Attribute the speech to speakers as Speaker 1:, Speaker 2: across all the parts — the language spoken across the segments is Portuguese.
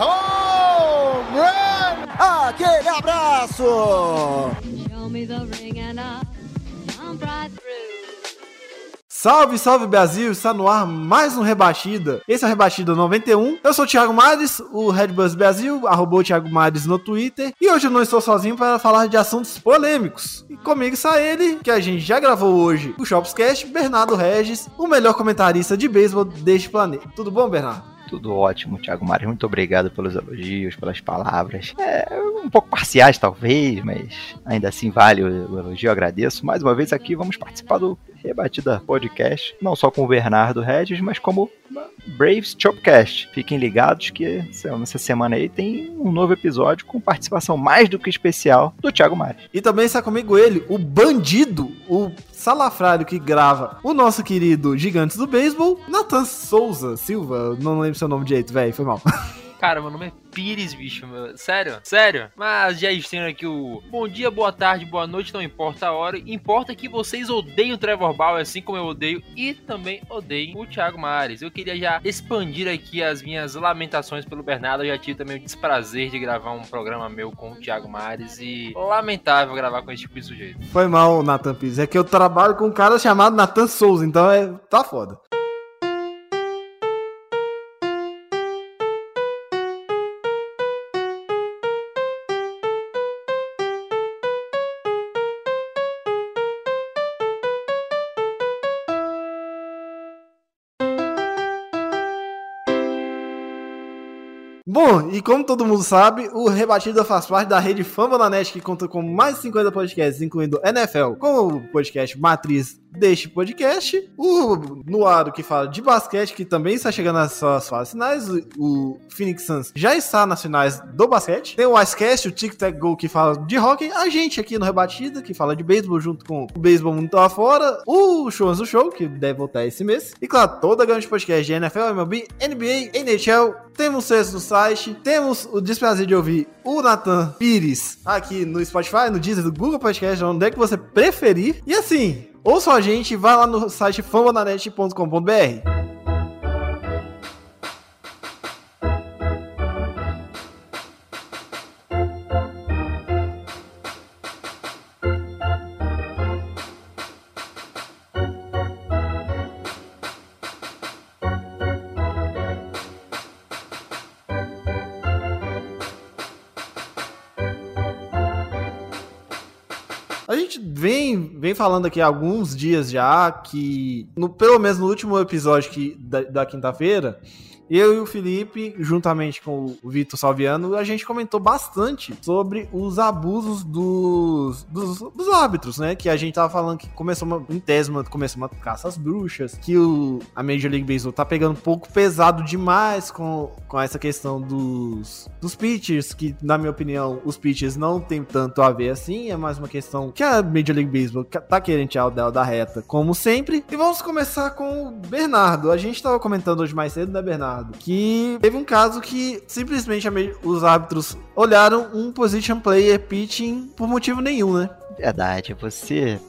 Speaker 1: Home run!
Speaker 2: Aquele abraço.
Speaker 3: Salve, salve Brasil! Está no ar mais um Rebatida. Esse é o Rebatida 91. Eu sou o Thiago Mares, o Red Bus Brasil, arrobou o Thiago Mares no Twitter. E hoje eu não estou sozinho para falar de assuntos polêmicos. E comigo está ele, que a gente já gravou hoje, o Shopscast, Bernardo Regis, o melhor comentarista de beisebol deste planeta. Tudo bom, Bernardo?
Speaker 4: Tudo ótimo, Thiago Mares. Muito obrigado pelos elogios, pelas palavras. É, um pouco parciais, talvez, mas ainda assim vale o, elogio. Agradeço. Mais uma vez aqui, vamos participar do Rebatida Podcast. Não só com o Bernardo Regis, mas como Braves Chopcast. Fiquem ligados que nessa semana aí tem um novo episódio com participação mais do que especial do Thiago Mares.
Speaker 3: E também está comigo ele, o bandido, o salafrário que grava o nosso querido Gigantes do Beisebol, Nathan Souza Silva. Não lembro seu nome direito, velho, foi mal.
Speaker 5: Cara, meu nome é Pires, bicho, meu. Sério? Sério? Mas já estendo aqui o bom dia, boa tarde, boa noite, não importa a hora. Importa que vocês odeiam o Trevor Bauer, assim como eu odeio, e também odeiem o Thiago Mares. Eu queria já expandir aqui as minhas lamentações pelo Bernardo. Eu já tive também o desprazer de gravar um programa meu com o Thiago Mares e lamentável gravar com esse tipo de sujeito.
Speaker 3: Foi mal, Nathan Pires. É que eu trabalho com um cara chamado Nathan Souza, então é tá foda. Bom, e como todo mundo sabe, o Rebatida faz parte da rede Fama na Net, que conta com mais de 50 podcasts, incluindo NFL, com o podcast Matriz deste podcast, o Noaro, que fala de basquete, que também está chegando nas suas fases finais, o, Phoenix Suns já está nas finais do basquete, tem o Icecast, o Tic Tac Go, que fala de hockey, a gente aqui no Rebatida, que fala de beisebol, junto com o Beisebol Mundo Lá Fora, o Shows do Show, que deve voltar esse mês, e claro, toda a grande podcast de NFL, MLB, NBA, NHL, temos o sexto site, temos o desprazer de ouvir o Nathan Pires aqui no Spotify, no Deezer, do Google Podcast, onde é que você preferir. E assim, ouça a gente, vai lá no site fambonanet.com.br. vem, vem falando aqui há alguns dias já que, no, pelo menos no último episódio que, da, da quinta-feira, eu e o Felipe, juntamente com o Vitor Salviano, a gente comentou bastante sobre os abusos dos, dos, dos árbitros, né? Que a gente tava falando que começou uma, em tese, uma, começou uma caça às bruxas, que o, a Major League Baseball tá pegando um pouco pesado demais com, com essa questão dos, dos pitchers, que, na minha opinião, os pitchers não tem tanto a ver assim, é mais uma questão que a Major League Baseball tá querendo tirar o dela da reta, como sempre. E vamos começar com o Bernardo. A gente tava comentando hoje mais cedo, né, Bernardo? Que teve um caso que simplesmente os árbitros olharam um position player pitching por motivo nenhum, né?
Speaker 4: Verdade, você,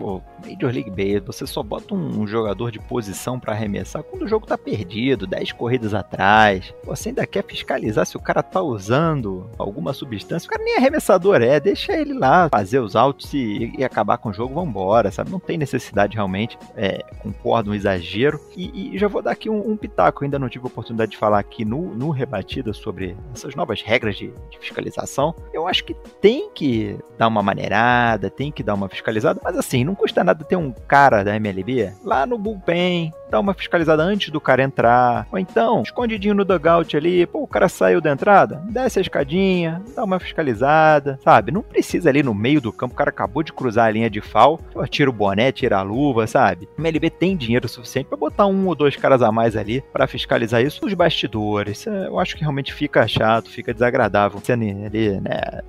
Speaker 4: pô, Major League Baseball, você só bota um, um jogador de posição pra arremessar quando o jogo tá perdido, 10 corridas atrás. Você ainda quer fiscalizar se o cara tá usando alguma substância. O cara nem arremessador é, deixa ele lá fazer os outs e, e acabar com o jogo, vambora, sabe? Não tem necessidade realmente, é, concordo, um exagero. E, e já vou dar aqui um, um pitaco, ainda não tive oportunidade de falar aqui no, no Rebatida sobre essas novas regras de, de fiscalização. Eu acho que tem que dar uma maneirada, tem que dar uma fiscalizada, mas assim, não custa nada ter um cara da MLB lá no bullpen, dá uma fiscalizada antes do cara entrar. Ou então, escondidinho no dugout ali, pô, o cara saiu da entrada, desce a escadinha, dá uma fiscalizada, sabe? Não precisa ali no meio do campo, o cara acabou de cruzar a linha de fal, tira o boné, tira a luva, sabe? O MLB tem dinheiro suficiente para botar um ou dois caras a mais ali para fiscalizar isso nos bastidores. É, eu acho que realmente fica chato, fica desagradável sendo ali, né,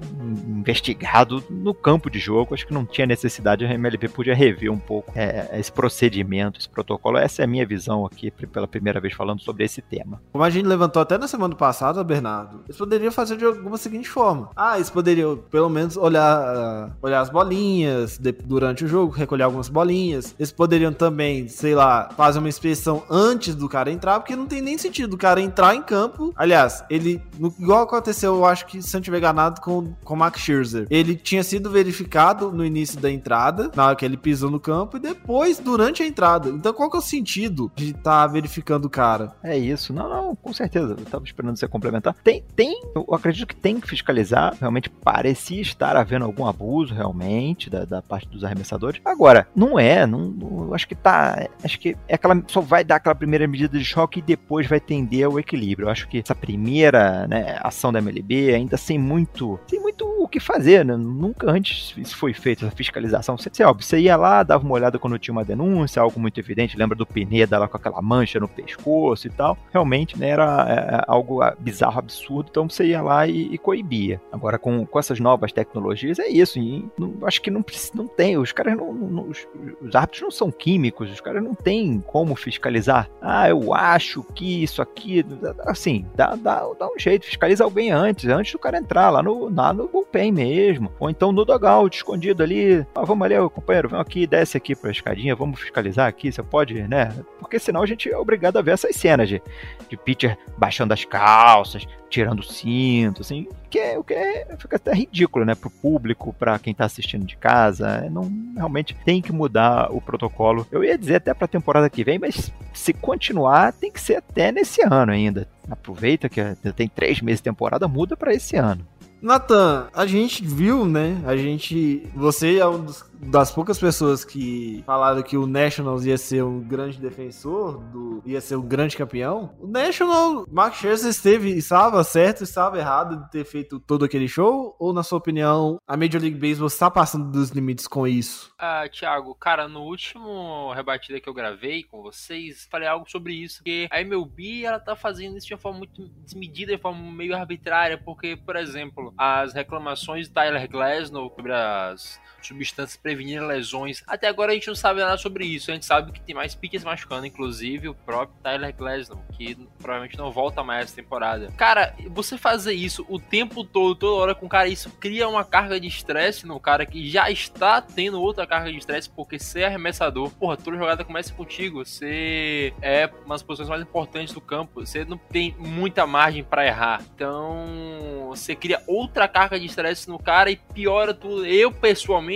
Speaker 4: investigado no campo de jogo. Acho que não tinha necessidade, a MLB podia rever um pouco é, esse procedimento, esse protocolo. Essa é a minha visão aqui pela primeira vez falando sobre esse tema.
Speaker 3: Como a gente levantou até na semana passada, Bernardo, eles poderiam fazer de alguma seguinte forma. Ah, eles poderiam pelo menos olhar, uh, olhar as bolinhas de, durante o jogo, recolher algumas bolinhas. Eles poderiam também, sei lá, fazer uma inspeção antes do cara entrar, porque não tem nem sentido o cara entrar em campo. Aliás, ele, igual aconteceu, eu acho que se eu não tiver enganado com, com o Max Scherzer, ele tinha sido verificado no início da entrada, na hora que ele pisou no campo, e depois durante a entrada. Então qual que é o sentido de estar tá verificando o cara?
Speaker 4: É isso. Não, não, com certeza. Eu tava esperando você complementar. Tem, tem, eu acredito que tem que fiscalizar. Realmente parecia estar havendo algum abuso, realmente, da, da parte dos arremessadores. Agora, não é, não, não, acho que tá. Acho que é aquela. Só vai dar aquela primeira medida de choque e depois vai tender ao equilíbrio. Eu acho que essa primeira né, ação da MLB, ainda sem muito. Sem muito o que fazer, né? Nunca antes isso foi feito, essa fiscalização. Você, óbvio, você ia lá, dava uma olhada quando tinha uma denúncia, algo muito evidente. Lembra do Pineda lá com aquela mancha no pescoço e tal. Realmente, né, era é, algo bizarro, absurdo. Então você ia lá e, e coibia. Agora, com, com essas novas tecnologias, é isso. Não, acho que não, não tem. Os caras não. não os, os árbitros não são químicos, os caras não têm como fiscalizar. Ah, eu acho que isso aqui. Assim, dá, dá, dá um jeito, fiscaliza alguém antes, antes do cara entrar lá no, lá no bullpen mesmo. Ou então no dugout, escondido ali. Ah, vamos ali, companheiro, vem aqui, desce aqui pra escadinha, vamos fiscalizar aqui, você pode, né? Porque senão a gente é obrigado a ver essas cenas de, de pitcher baixando as calças, tirando o cinto, assim, que é o que é, fica até ridículo, né, pro público, para quem tá assistindo de casa, não realmente tem que mudar o protocolo. Eu ia dizer até pra temporada que vem, mas se continuar, tem que ser até nesse ano ainda. Aproveita que tem três meses de temporada, muda para esse ano.
Speaker 3: Nathan, a gente viu, né? A gente. Você é um dos das poucas pessoas que falaram que o Nationals ia ser um grande defensor, do, ia ser um grande campeão, o National, Mark Scherzer esteve, estava certo, estava errado de ter feito todo aquele show? Ou, na sua opinião, a Major League Baseball está passando dos limites com isso?
Speaker 5: Ah, Thiago, cara, no último rebatida que eu gravei com vocês, falei algo sobre isso, que a MLB, ela tá fazendo isso de uma forma muito desmedida, de forma meio arbitrária, porque, por exemplo, as reclamações de Tyler Glasnow sobre as substâncias prevenir lesões. Até agora a gente não sabe nada sobre isso. A gente sabe que tem mais piques machucando, inclusive o próprio Tyler Glasnow, que provavelmente não volta mais essa temporada. Cara, você fazer isso o tempo todo, toda hora com o cara, isso cria uma carga de estresse no cara que já está tendo outra carga de estresse, porque ser arremessador, porra, toda jogada começa contigo. Você é uma das posições mais importantes do campo. Você não tem muita margem para errar. Então, você cria outra carga de estresse no cara e piora tudo. Eu, pessoalmente,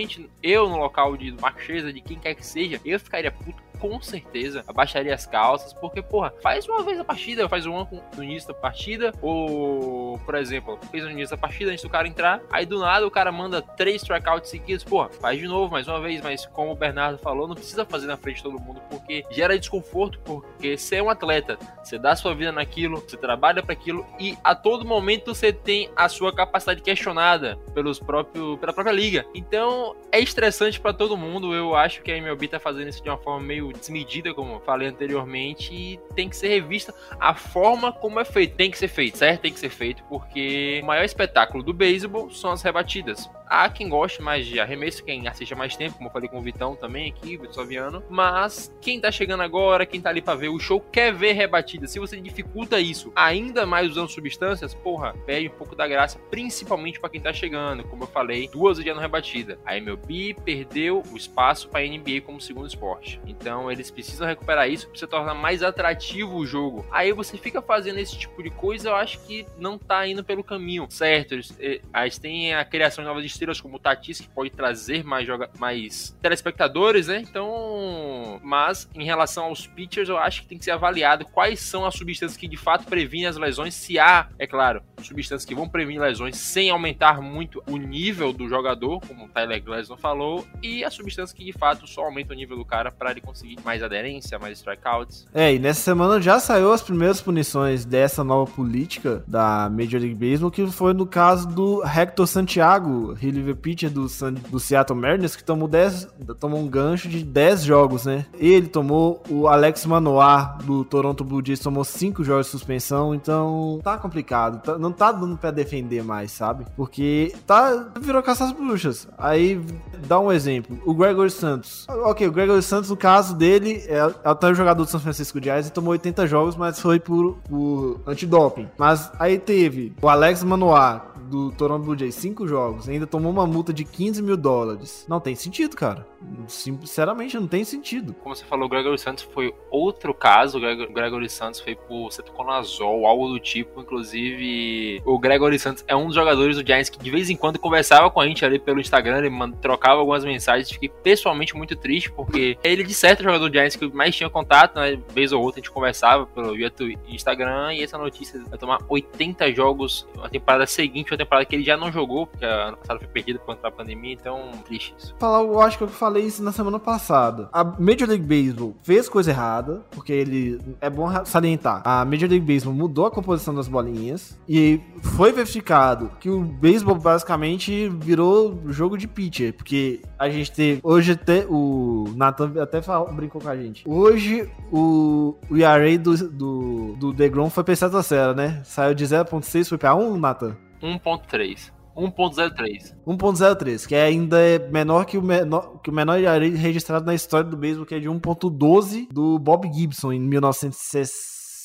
Speaker 5: eu no local de Mark Scherzer, de quem quer que seja, eu ficaria puto com certeza abaixaria as calças, porque, porra, faz uma vez a partida, faz uma no início da partida, ou, por exemplo, fez no início da partida antes do cara entrar, aí do nada o cara manda três strikeouts seguidos, porra, faz de novo mais uma vez, mas como o Bernardo falou, não precisa fazer na frente de todo mundo, porque gera desconforto, porque você é um atleta, você dá sua vida naquilo, você trabalha para aquilo e a todo momento você tem a sua capacidade questionada pelos próprios, pela própria liga. Então é estressante para todo mundo. Eu acho que a MLB tá fazendo isso de uma forma meio desmedida, como falei anteriormente, e tem que ser revista a forma como é feito. Tem que ser feito, certo? Tem que ser feito, porque o maior espetáculo do beisebol são as rebatidas. Há quem goste mais de arremesso, quem assiste há mais tempo, como eu falei com o Vitão também aqui, o Vitor Saviano. Mas quem tá chegando agora, quem tá ali pra ver o show, quer ver rebatidas. Se você dificulta isso ainda mais usando substâncias, porra, perde um pouco da graça, principalmente para quem tá chegando. Como eu falei, duas vezes no rebatida. A MLB perdeu o espaço para a NBA como segundo esporte. Então eles precisam recuperar isso para tornar mais atrativo o jogo. Aí você fica fazendo esse tipo de coisa, eu acho que não tá indo pelo caminho certo. Eles, eles têm a criação de novas estrelas como o Tatis, que pode trazer mais, joga mais telespectadores, né? Então, mas em relação aos pitchers, eu acho que tem que ser avaliado quais são as substâncias que de fato previnem as lesões, se há, é claro, substâncias que vão prevenir lesões sem aumentar muito o nível do jogador, como o Tyler Glasnow falou, e as substâncias que de fato só aumentam o nível do cara para ele conseguir mais aderência, mais strikeouts.
Speaker 3: É, e nessa semana já saiu as primeiras punições dessa nova política da Major League Baseball, que foi no caso do Hector Santiago, reliever pitcher do, San- do Seattle Mariners, que tomou, 10, tomou um gancho de 10 jogos, né? Ele tomou, o Alex Manoar do Toronto Blue Jays tomou 5 jogos de suspensão, então tá complicado, tá- não tá dando pra defender mais, sabe? Porque tá, virou caça às bruxas. Aí, dá um exemplo, o Gregory Santos. Ok, o Gregory Santos, no caso dele, é, é até o jogador do São Francisco Giants e tomou 80 jogos, mas foi por, por antidoping. Mas aí teve o Alex Manoar, do Toronto Blue Jays, 5 jogos, ainda tomou uma multa de 15 mil dólares. Não tem sentido, cara. Sinceramente, não tem sentido.
Speaker 5: Como você falou, o Gregory Santos foi outro caso. O Gregor- o Gregory Santos foi por cetoconazol, algo do tipo. Inclusive, o Gregory Santos é um dos jogadores do Giants que de vez em quando conversava com a gente ali pelo Instagram, ele trocava algumas mensagens. Fiquei pessoalmente muito triste, porque ele, de certo, é o jogador do Giants que mais tinha contato, né? Vez ou outra a gente conversava pelo via Instagram. E essa notícia vai tomar 80 jogos na temporada seguinte, uma temporada que ele já não jogou, porque ano passado foi perdida por conta da pandemia. Então, triste isso.
Speaker 3: falar, eu acho que eu falei isso na semana passada. A Major League Baseball fez coisa errada, porque ele é bom salientar. A Major League Baseball mudou a composição das bolinhas e foi verificado que o beisebol basicamente virou jogo de pitcher, porque a gente teve hoje até o Nathan até falou, brincou com a gente. Hoje o, o ERA do do, do DeGrom foi pra 7 a 0, né? Saiu de 0.6 foi pra 1, Nathan.
Speaker 5: 1.3. 1.03.
Speaker 3: 1.03, que ainda é menor que o menor, que o menor ERA registrado na história do beisebol, que é de 1.12 do Bob Gibson em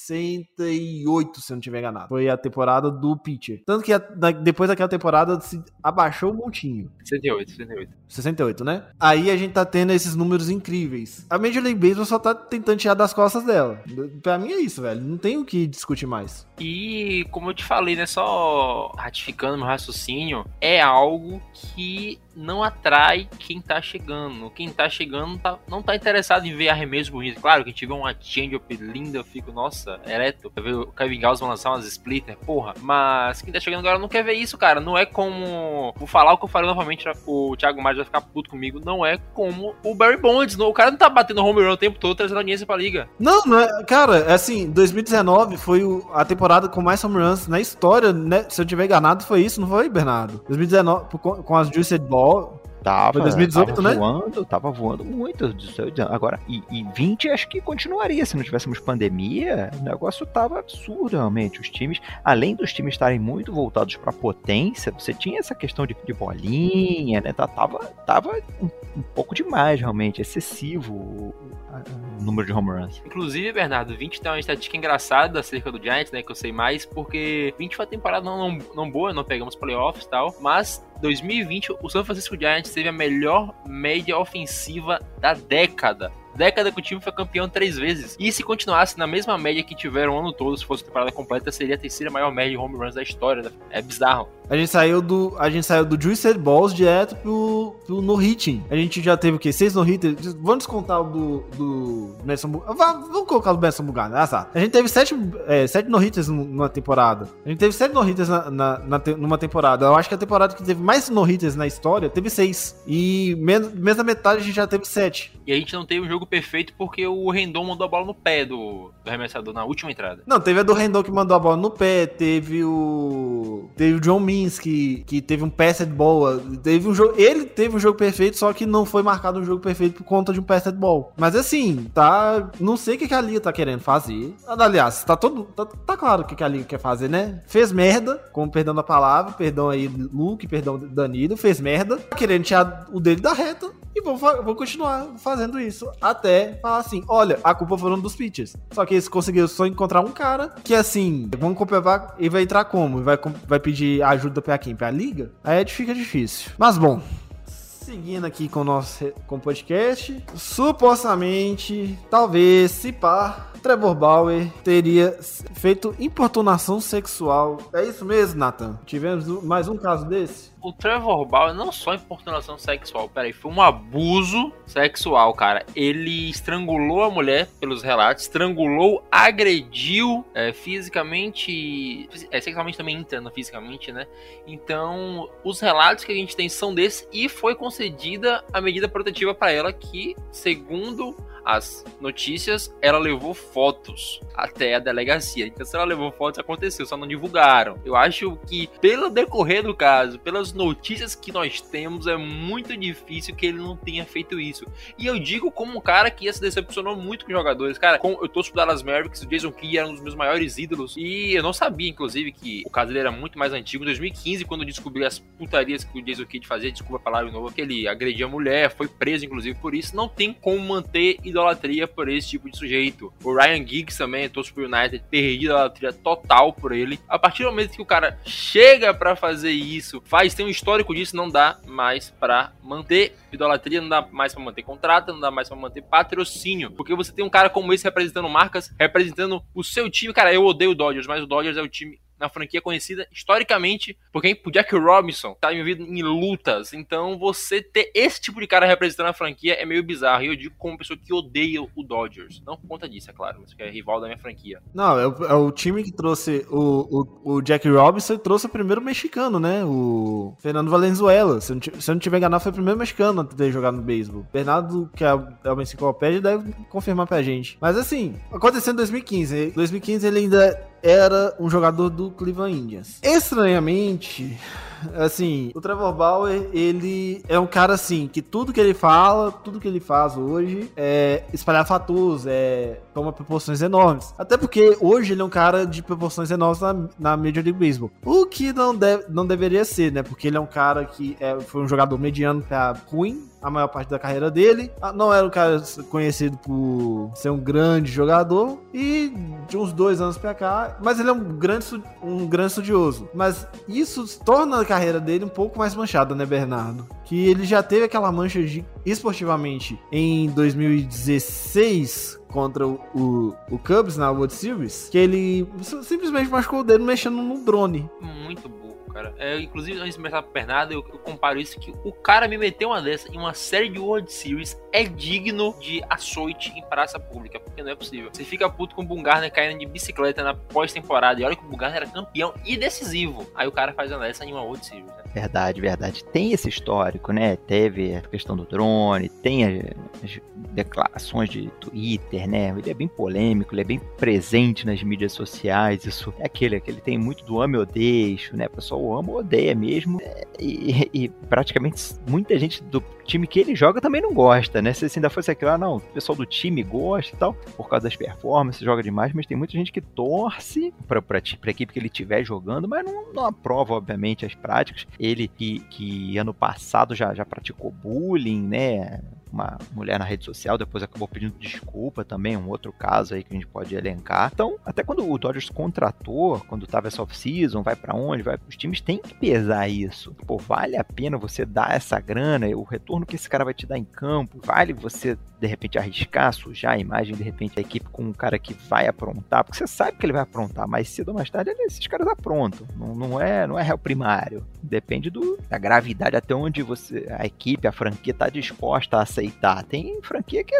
Speaker 3: 1968, se eu não tiver enganado. Foi a temporada do pitcher. Tanto que a- da- depois daquela temporada se abaixou um montinho.
Speaker 5: 68, 68.
Speaker 3: 68, né? Aí a gente tá tendo esses números incríveis. A Major League Baseball só tá tentando tirar das costas dela. Pra mim é isso, velho. Não tem o que discutir mais.
Speaker 5: E como eu te falei, né, só ratificando meu raciocínio, é algo que não atrai quem tá chegando. Quem tá chegando tá- não tá interessado em ver arremesso bonito. Claro que vê uma change-up linda, eu fico, nossa, ereto. Eu ver o Kevin Gauss lançar umas splitter, porra. Mas quem tá chegando agora não quer ver isso, cara. Não é como. Vou falar o que eu falei novamente, o Thiago Mares vai ficar puto comigo. Não é como o Barry Bonds. O cara não tá batendo home run o tempo todo, trazendo audiência pra liga.
Speaker 3: Não, não é. Cara, é assim, 2019 foi o- a temporada com mais home runs na história, né? Se eu tiver enganado, foi isso, não foi, Bernardo? 2019, com, com as Juiced Ball.
Speaker 4: Tava,
Speaker 3: Foi 2018,
Speaker 4: tava
Speaker 3: né?
Speaker 4: voando, tava voando muito. Agora, e, e 20 acho que continuaria. Se não tivéssemos pandemia, o negócio tava absurdo realmente. Os times, além dos times estarem muito voltados pra potência, você tinha essa questão de, de bolinha, né? Tá- Tava, tava um, um pouco demais, realmente. Excessivo o, a- o número de home runs.
Speaker 5: Inclusive, Bernardo, 20 tem uma estatística engraçada acerca do Giants, né? Que eu sei mais, porque 20 foi uma temporada não, não, não boa, não pegamos playoffs e tal. Mas 2020, o San Francisco Giants teve a melhor média ofensiva da década. Década que o time foi campeão três vezes. E se continuasse na mesma média que tiveram o ano todo, se fosse temporada completa, seria a terceira maior média de home runs da história. né? É bizarro.
Speaker 3: A gente saiu do. A gente saiu do Juiced Balls direto pro, pro no hitting. A gente já teve o quê? Seis no hitters. Vamos descontar o do. do Benson Vá- Vamos colocar o Benson Bugano. Ah, tá. A gente teve sete, é, sete no hitters numa temporada. A gente teve sete no hitters na, na, na te- numa temporada. Eu acho que a temporada que teve mais no hitters na história teve seis. E menos, menos da metade a gente já teve sete.
Speaker 5: E a gente não teve um jogo perfeito porque o Rendon mandou a bola no pé do, do arremessador na última entrada.
Speaker 3: Não, teve a do Rendon que mandou a bola no pé, teve o. Teve o John Means que, que teve um passed ball. Teve um jogo. Ele teve um jogo perfeito, só que não foi marcado um jogo perfeito por conta de um passed ball. Mas assim, tá. Não sei o que, que a Liga tá querendo fazer. Aliás, tá todo. Tá, tá claro o que, que a Liga quer fazer, né? Fez merda, com perdão da palavra, perdão aí, Luke, perdão Danilo, fez merda, tá querendo tirar o dele da reta. E vou, vou continuar fazendo isso até falar assim: olha, a culpa foram dos pitchers. Só que eles conseguiram só encontrar um cara que, assim, vamos comprovar e vai entrar como? Vai, vai pedir ajuda pra quem? Pra liga? Aí é- fica difícil. Mas bom. Seguindo aqui com o nosso com o podcast, supostamente, talvez, se pá, Trevor Bauer teria feito importunação sexual. É isso mesmo, Nathan? Tivemos mais um caso desse?
Speaker 5: O Trevor Bauer não só importunação sexual, peraí, foi um abuso sexual, cara. Ele estrangulou a mulher, pelos relatos, estrangulou, agrediu é, fisicamente, é, sexualmente também entrando fisicamente, né? Então, os relatos que a gente tem são desses e foi concedida a medida protetiva para ela que, segundo as notícias, ela levou fotos até a delegacia. Então, se ela levou fotos, aconteceu, só não divulgaram. Eu acho que, pelo decorrer do caso, pelas notícias que nós temos, é muito difícil que ele não tenha feito isso. E eu digo como um cara que se decepcionou muito com jogadores. Cara, com, eu torço pro Dallas Mavericks, o Jason Key era um dos meus maiores ídolos. E eu não sabia, inclusive, que o caso dele era muito mais antigo. Em 2015, quando eu descobri as putarias que o Jason Kidd fazia, desculpa a palavra de novo, que ele agredia a mulher, foi preso, inclusive, por isso. Não tem como manter idolatria por esse tipo de sujeito. O Ryan Giggs também, torço pro United, perdi idolatria total por ele. A partir do momento que o cara chega para fazer isso, faz, tem um histórico disso, não dá mais para manter idolatria, não dá mais para manter contrato, não dá mais para manter patrocínio. Porque você tem um cara como esse representando marcas, representando o seu time. Cara, eu odeio o Dodgers, mas o Dodgers é o time na franquia conhecida historicamente por quem? Por Jack Robinson, tá envolvido em lutas. Então você ter esse tipo de cara representando a franquia é meio bizarro. E eu digo como pessoa que odeia o Dodgers. Não por conta disso, é claro, mas que é rival da minha franquia.
Speaker 3: Não, é o, é o time que trouxe o, o, o, Jack Robinson trouxe o primeiro mexicano, né? O Fernando Valenzuela. Se eu não, se eu não tiver enganado, foi o primeiro mexicano a ter jogado no beisebol. Bernardo, que é, é uma enciclopédia, deve confirmar pra gente. Mas assim, aconteceu em 2015. Em 2015 ele ainda era um jogador do Cleveland Indians. Estranhamente, assim, o Trevor Bauer, ele é um cara assim, que tudo que ele fala, tudo que ele faz hoje é espalhar fatos, é toma proporções enormes. Até porque hoje ele é um cara de proporções enormes na, na Major League Baseball. O que não, deve, não deveria ser, né? Porque ele é um cara que é, foi um jogador mediano pra ruim a maior parte da carreira dele. Ah, não era um cara conhecido por ser um grande jogador. E de uns dois anos pra cá. Mas ele é um grande, um grande estudioso. Mas isso torna carreira dele um pouco mais manchada, né, Bernardo? Que ele já teve aquela mancha de, esportivamente em 2016 contra o, o, o, Cubs na World Series, que ele simplesmente machucou o dedo mexendo no drone.
Speaker 5: Bom cara. É, inclusive, antes de começar pro Bernardo, eu, eu, comparo isso que o cara me meteu uma dessa em uma série de World Series é digno de açoite em praça pública, porque não é possível. Você fica puto com o Bungarner caindo de bicicleta na pós-temporada, e olha que o Bungarner era campeão e decisivo. Aí o cara faz uma dessa em uma World Series, né?
Speaker 4: Verdade, verdade. Tem esse histórico, né? Teve a questão do drone, tem as declarações de Twitter, né? Ele é bem polêmico, ele é bem presente nas mídias sociais. Isso é aquele, aquele tem muito do ame ou deixo, né? O pessoal ama ou odeia mesmo. E, e, praticamente muita gente do time que ele joga também não gosta, né? Se ainda fosse aquilo, ah, não, o pessoal do time gosta e tal, por causa das performances, joga demais, mas tem muita gente que torce pra, pra, pra equipe que ele estiver jogando, mas não, não aprova, obviamente, as práticas. Ele que, que ano passado já, já praticou bullying, né? Uma mulher na rede social, depois acabou pedindo desculpa também, um outro caso aí que a gente pode elencar. Então, até quando o Dodgers contratou, quando tava essa off-season, vai para onde, vai, os times têm que pesar isso. Pô, vale a pena você dar essa grana, o retorno que esse cara vai te dar em campo, vale você de repente arriscar, sujar a imagem de repente a equipe com um cara que vai aprontar, porque você sabe que ele vai aprontar, mas cedo ou mais tarde esses caras aprontam. Não, não é, não é réu primário. Depende do, da gravidade até onde você a equipe, a franquia tá disposta a aceitar. Tem franquia que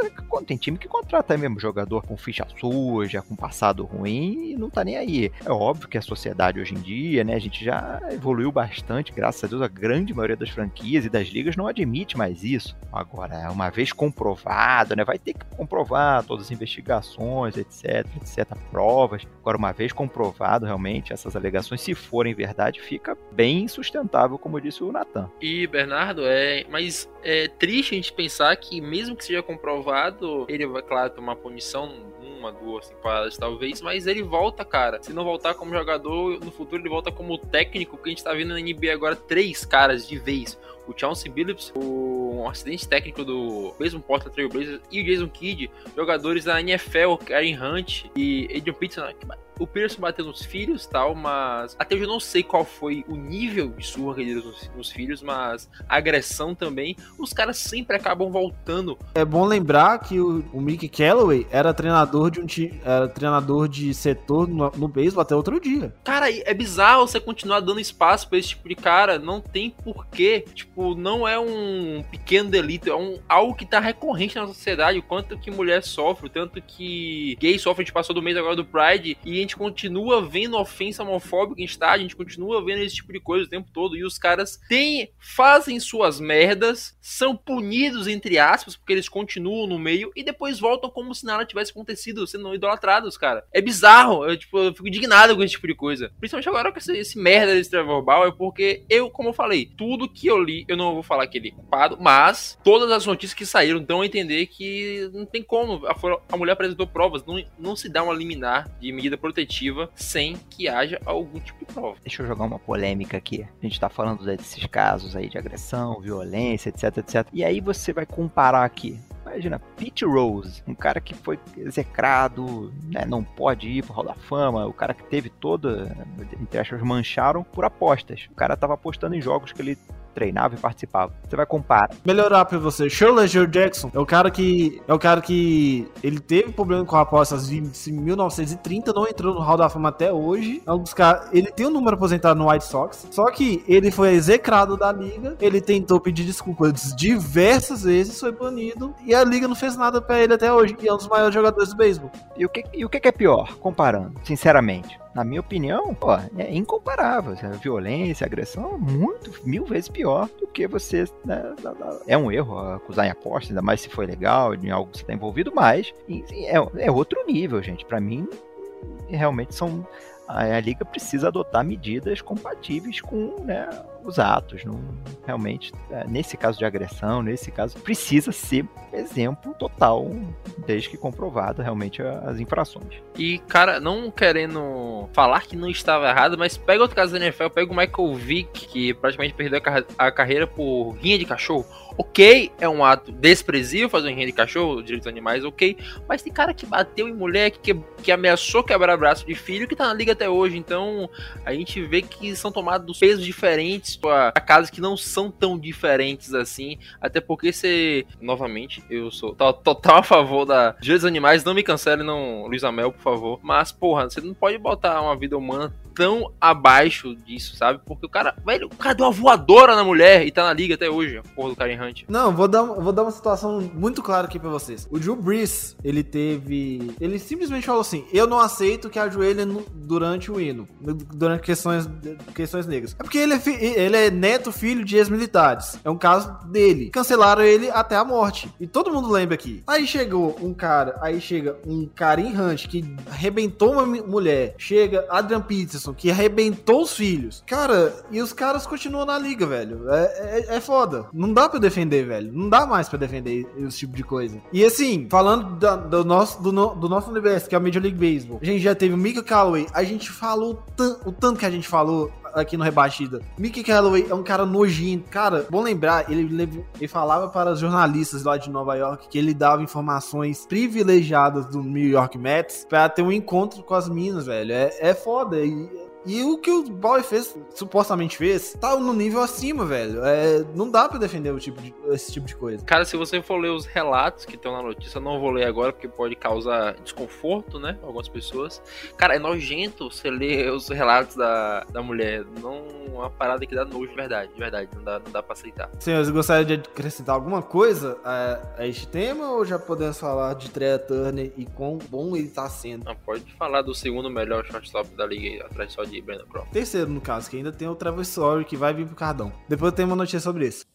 Speaker 4: tem time que contrata mesmo jogador com ficha suja, com passado ruim e não tá nem aí. É óbvio que a sociedade hoje em dia, né, a gente já evoluiu bastante, graças a Deus, a grande maioria das franquias e das ligas não admite mais isso. Agora, uma vez comprovado, né, vai ter que comprovar todas as investigações, etc, etc, provas. Agora, uma vez comprovado realmente essas alegações, se forem verdade, fica bem insustentável, como disse o Natan.
Speaker 5: E Bernardo, é, mas é triste a gente pensar que, mesmo que seja comprovado, ele vai, claro, tomar punição uma, duas temporadas talvez, mas ele volta, cara. Se não voltar como jogador, no futuro ele volta como técnico, porque a gente tá vendo na NBA agora três caras de vez. O Chauncey Billups, o um acidente técnico do mesmo Portland Trail Blazers e o Jason Kidd, jogadores da NFL, Karen Hunt e Adrian Peterson, o Pierce bateu nos filhos tal, mas até hoje eu não sei qual foi o nível de surra que ele deu nos, nos filhos, mas a agressão também, os caras sempre acabam voltando.
Speaker 3: É bom lembrar que o, o Mick Calloway era treinador de um time, era treinador de setor no, no beisebol até outro dia.
Speaker 5: Cara, é bizarro você continuar dando espaço pra esse tipo de cara, não tem porquê. Tipo, não é um pequeno delito, é um, algo que tá recorrente na sociedade, o quanto que mulher sofre, o tanto que gay sofre, a gente passou do mês agora do Pride, e a gente continua vendo ofensa homofóbica em estádio, a gente continua vendo esse tipo de coisa o tempo todo, e os caras têm, fazem suas merdas, são punidos, entre aspas, porque eles continuam no meio, e depois voltam como se nada tivesse acontecido, sendo idolatrados, cara. É bizarro, eu, tipo, eu fico indignado com esse tipo de coisa. Principalmente agora com esse, esse merda desse Trevor Bauer, porque eu, como eu falei, tudo que eu li, eu não vou falar que ele é culpado, mas todas as notícias que saíram dão a entender que não tem como. A, a mulher apresentou provas, não, não se dá uma liminar de medida protetiva sem que haja algum tipo de prova.
Speaker 4: Deixa eu jogar uma polêmica aqui. A gente tá falando desses casos aí de agressão, violência, etc, etc. E aí você vai comparar aqui Imagina, Pete Rose, um cara que foi execrado, né, não pode ir pro Hall da Fama, o cara que teve toda, entre aspas, mancharam por apostas. O cara tava apostando em jogos que ele treinava e participava. Você vai comparar.
Speaker 3: Melhorar pra você. Shirley Joe Jackson é o cara que. É o cara que. Ele teve problema com apostas em 1930, não entrou no Hall da Fama até hoje. É um dos caras. Ele tem um número aposentado no White Sox. Só que ele foi execrado da liga. Ele tentou pedir desculpas diversas vezes, foi banido. E a liga não fez nada pra ele até hoje. E é um dos maiores jogadores do beisebol.
Speaker 4: E o que, e o que é pior, comparando, sinceramente? Na minha opinião, pô, é incomparável. A violência, a agressão muito, mil vezes pior do que você. Né, é um erro acusar em aposta, ainda mais se foi legal, em algo que você está envolvido, mas é, é outro nível, gente. Para mim, realmente são a, liga precisa adotar medidas compatíveis com né, os atos. Não, realmente, é, nesse caso de agressão, nesse caso, precisa ser exemplo total, desde que comprovado realmente as infrações.
Speaker 5: E, cara, não querendo falar que não estava errado, mas pega outro caso da NFL, pega o Michael Vick, que praticamente perdeu a, carreira por rinha de cachorro Ok, é um ato desprezível fazer um enredo de cachorro, direitos animais, ok. Mas tem cara que bateu em mulher, que, que ameaçou quebrar braço de filho, que tá na liga até hoje. Então a gente vê que são tomados pesos diferentes para casos que não são tão diferentes assim. Até porque você, novamente, eu sou total a favor da direitos animais. Não me cancele, não, Luiz Amel, por favor. Mas, porra, você não pode botar uma vida humana tão abaixo disso, sabe? Porque o cara, velho, o cara deu uma voadora na mulher e tá na liga até hoje, porra do Karen Hunt.
Speaker 3: Não, vou dar, vou dar uma situação muito clara aqui pra vocês. O Drew Brees, ele teve. Ele simplesmente falou assim: Eu não aceito que ajoelhe durante o hino, durante questões, questões negras. É porque ele é, ele é neto, filho de ex-militares. É um caso dele. Cancelaram ele até a morte. E todo mundo lembra aqui. Aí chegou um cara, aí chega um Karim Hunt que arrebentou uma mulher. Chega Adrian Peterson que arrebentou os filhos. Cara, e os caras continuam na liga, velho. É, é, é foda. Não dá pra defender, velho. Não dá mais pra defender esse tipo de coisa. E assim, falando da, do, nosso, do, no, do nosso universo, que é o Major League Baseball, a gente já teve o Mika Callaway, a gente falou o tanto que a gente falou aqui no Rebastida. Mickey Calloway é um cara nojento. Cara, bom lembrar, ele, ele falava para os jornalistas lá de Nova York que ele dava informações privilegiadas do New York Mets para ter um encontro com as minas, velho. É, é foda. E e o que o Bauer fez, supostamente fez, tá no nível acima, velho. É, não dá para defender o tipo de, esse tipo de coisa.
Speaker 5: Cara, se você for ler os relatos que estão na notícia, não vou ler agora porque pode causar desconforto, né? Algumas pessoas. Cara, é nojento você ler os relatos da, da mulher. Não é uma parada que dá nojo de verdade, de verdade. Não dá, não dá pra aceitar.
Speaker 3: Senhores, gostaria de acrescentar alguma coisa a, a este tema ou já podemos falar de Treya Turner e quão bom ele tá sendo?
Speaker 5: Não, pode falar do segundo melhor shortstop da liga atrás só de Brandon Crawford.
Speaker 3: Terceiro, no caso, que ainda tem o Travis Story que vai vir pro Cardão. Depois eu tenho uma notícia sobre isso.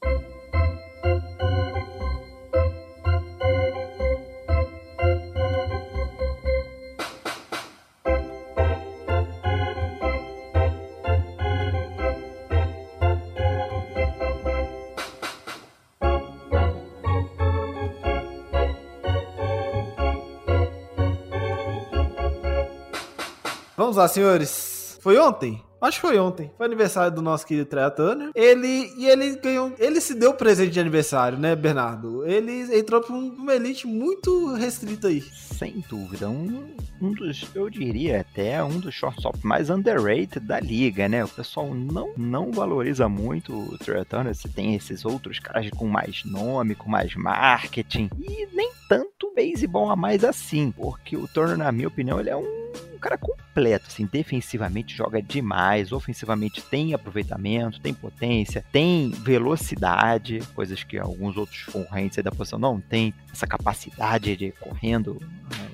Speaker 3: Vamos lá, senhores. Foi ontem? Acho que foi ontem. Foi aniversário do nosso querido Trey Turner. Ele e ele ganhou, ele se deu presente de aniversário, né, Bernardo? Ele entrou pra um- uma elite muito restrita aí.
Speaker 4: Sem dúvida, um, um dos, eu diria até um dos shortstop mais underrated da liga, né? O pessoal não, não valoriza muito o Trey Turner. Você tem esses outros caras com mais nome, com mais marketing e nem tanto beisebol a mais assim, porque o Turner, na minha opinião, ele é um cara completo, assim, defensivamente joga demais, ofensivamente tem aproveitamento, tem potência, tem velocidade, coisas que alguns outros concorrentes da posição não tem, essa capacidade de correndo ah,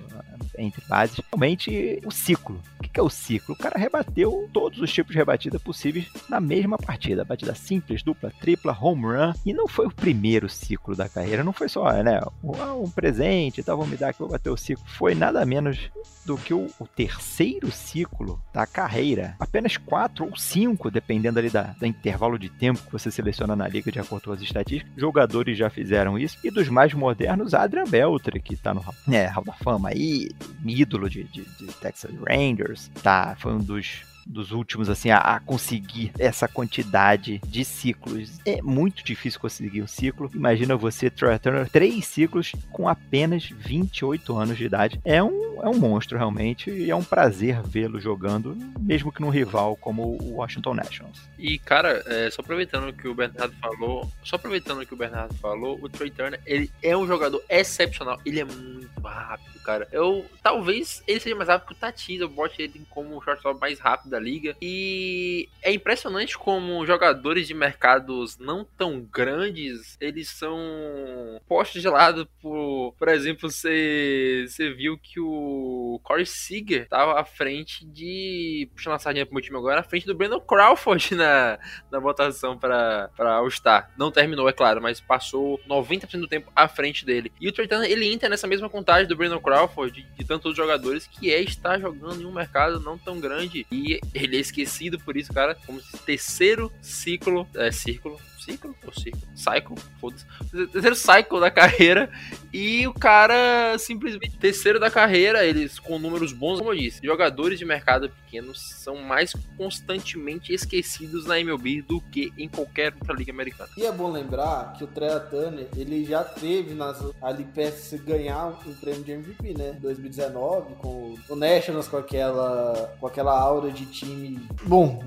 Speaker 4: entre bases. Realmente, o ciclo. O que é o ciclo? O cara rebateu todos os tipos de rebatida possíveis na mesma partida. Batida simples, dupla, tripla, home run. E não foi o primeiro ciclo da carreira. Não foi só, né, um, um presente, então vou me dar que vou bater o ciclo. Foi nada menos do que o, o terceiro ciclo da carreira. Apenas quatro ou cinco, dependendo ali da, do intervalo de tempo que você seleciona na liga de acordo com as estatísticas. Jogadores já fizeram isso. E dos mais modernos, Adrian Beltre, que tá no é, Hall da Fama aí, ídolo de, de, de Texas Rangers, tá? Foi um dos dos últimos, assim, a, a, conseguir essa quantidade de ciclos. É muito difícil conseguir um ciclo. Imagina você, Troy Turner, três ciclos com apenas 28 anos de idade. É um, é um monstro, realmente, e é um prazer vê-lo jogando, mesmo que num rival como o Washington Nationals.
Speaker 5: E, cara, é, só aproveitando que o Bernardo falou, só aproveitando que o Bernardo falou, o Trey Turner, ele é um jogador excepcional. Ele é muito rápido, cara. Eu, talvez ele seja mais rápido que o Tatis, eu bote ele como o shortstop mais rápido da liga. E é impressionante como jogadores de mercados não tão grandes, eles são postos de lado por, por exemplo, você, viu que o Corey Seager tava à frente de, puxando a sardinha pro meu time agora, à frente do Brandon Crawford na, na votação para All-Star. Não terminou, é claro, mas passou 90% do tempo à frente dele. E o Trey ele entra nessa mesma contagem do Brandon Crawford, de, de tantos jogadores, que é estar jogando em um mercado não tão grande. E ele é esquecido por isso, cara, como terceiro ciclo, é, círculo, ciclo ou ciclo? Cycle, foda-se. Terceiro cycle da carreira e o cara simplesmente terceiro da carreira, eles com números bons, como eu disse. Jogadores de mercado pequenos são mais constantemente esquecidos na MLB do que em qualquer outra liga americana.
Speaker 3: E é bom lembrar que o Trey Turner, ele já teve nas, ali ganhar um prêmio de MVP, né? 2019 com o Nationals com aquela com aquela aura de time, bom,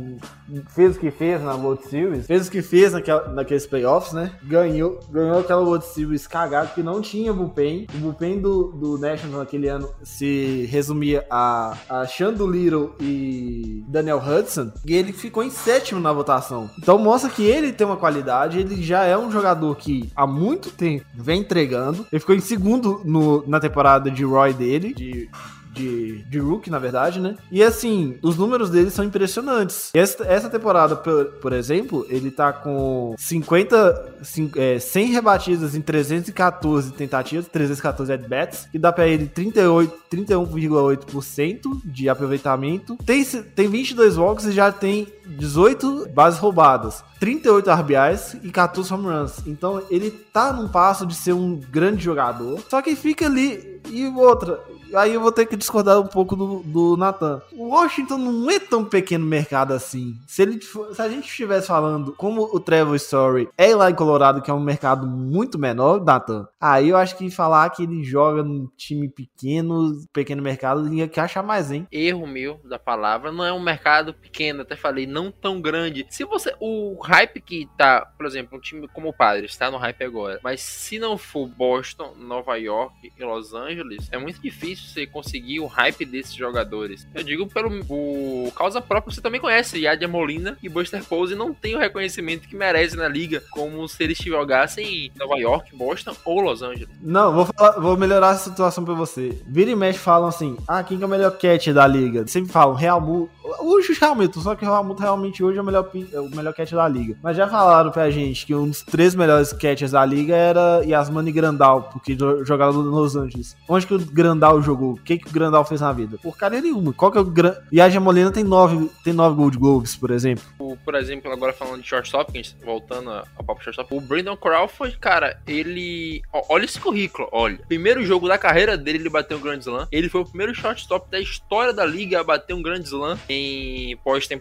Speaker 3: fez o que fez na World Series, fez o que fez naquela, naqueles playoffs, né? Ganhou, ganhou aquela World Series cagado que não tinha bullpen. O bullpen do, do Nationals naquele ano se resumia a, a Shandu Little e Daniel Hudson. E ele ficou em sétimo na votação. Então mostra que ele tem uma qualidade. Ele já é um jogador que há muito tempo vem entregando. Ele ficou em segundo no, na temporada de Roy dele, de de, de Rook, na verdade, né? E assim, os números dele são impressionantes. Essa, essa temporada, por, por exemplo, ele tá com 50, 5, é, 100 rebatidas em 314 tentativas, 314 at-bats, que dá pra ele 38, 31,8% de aproveitamento. Tem, tem 22 walks e já tem 18 bases roubadas. 38 RBIs e 14 home runs. Então ele tá num passo de ser um grande jogador. Só que fica ali. E outra, aí eu vou ter que discordar um pouco do, do Nathan. O Washington não é tão pequeno mercado assim. Se, ele, se a gente estivesse falando como o Trevor Story é lá em Colorado, que é um mercado muito menor, Nathan, aí eu acho que falar que ele joga num time pequeno, pequeno mercado, ia que achar mais, hein?
Speaker 5: Erro meu da palavra, não é um mercado pequeno, até falei, não tão grande. Se você. O hype que tá, por exemplo, um time como o Padres está no hype agora, mas se não for Boston, Nova York e Los Angeles, é muito difícil você conseguir o hype desses jogadores. Eu digo pelo o causa própria, você também conhece Yadia Molina e Buster Posey não tem o reconhecimento que merece na liga, como se eles jogassem em Nova York, Boston ou Los Angeles.
Speaker 3: Não, vou, falar, vou melhorar a situação pra você. Vira e mexe falam assim: ah, quem que é o melhor catch da liga? Sempre falam Real Mu. Hoje realmente, só que o Real Muto realmente hoje é o melhor, é o melhor catch da liga. Mas já falaram pra gente que um dos três melhores catchers da liga era Yasmani Grandal, porque jogava no Los Angeles. Onde que o Grandal jogou? O que, que o Grandal fez na vida? Porcaria nenhuma. Qual que é o Gran... Yaja Molina tem nove, tem nove Gold Globes, por exemplo.
Speaker 5: O, por exemplo, agora falando de shortstop, voltando ao papo shortstop, o Brandon Crawford, cara, ele... Olha esse currículo, olha. Primeiro jogo da carreira dele, ele bateu um Grand Slam. Ele foi o primeiro shortstop da história da liga a bater um Grand Slam em em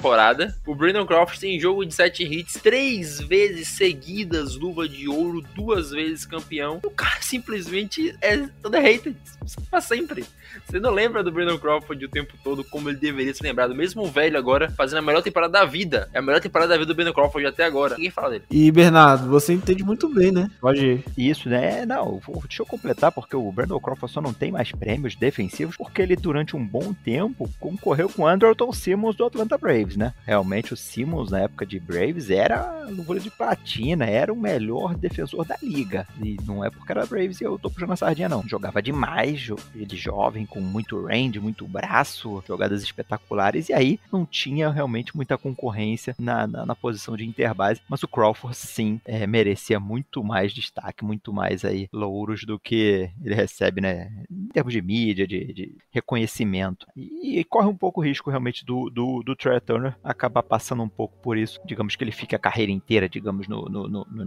Speaker 5: O Brandon Crawford tem jogo de 7 hits, três vezes seguidas, luva de ouro, duas vezes campeão. O cara simplesmente é todo hater pra sempre. Você não lembra do Brandon Crawford o tempo todo como ele deveria ser lembrado, mesmo o velho agora, fazendo a melhor temporada da vida. É a melhor temporada da vida do Brandon Crawford até agora. Ninguém fala dele.
Speaker 3: E Bernardo, você entende muito bem, né? Pode ir.
Speaker 4: Isso, né? Não, vou- deixa eu completar, porque o Brandon Crawford só não tem mais prêmios defensivos porque ele, durante um bom tempo, concorreu com o Andrelton Simmons do Atlanta Braves, né? Realmente, o Simmons, na época de Braves, era luva de platina, era o melhor defensor da liga. E não é porque era Braves e eu tô puxando a sardinha, não. Jogava demais, ele jovem, com muito range, muito braço, jogadas espetaculares, e aí não tinha realmente muita concorrência na, na, na posição de interbase, mas o Crawford, sim, é, merecia muito mais destaque, muito mais aí louros do que ele recebe, né, em termos de mídia, de, de reconhecimento. E, e corre um pouco o risco realmente do, do, do Trey Turner acabar passando um pouco por isso. Digamos que ele fique a carreira inteira, digamos, no, no, no, no.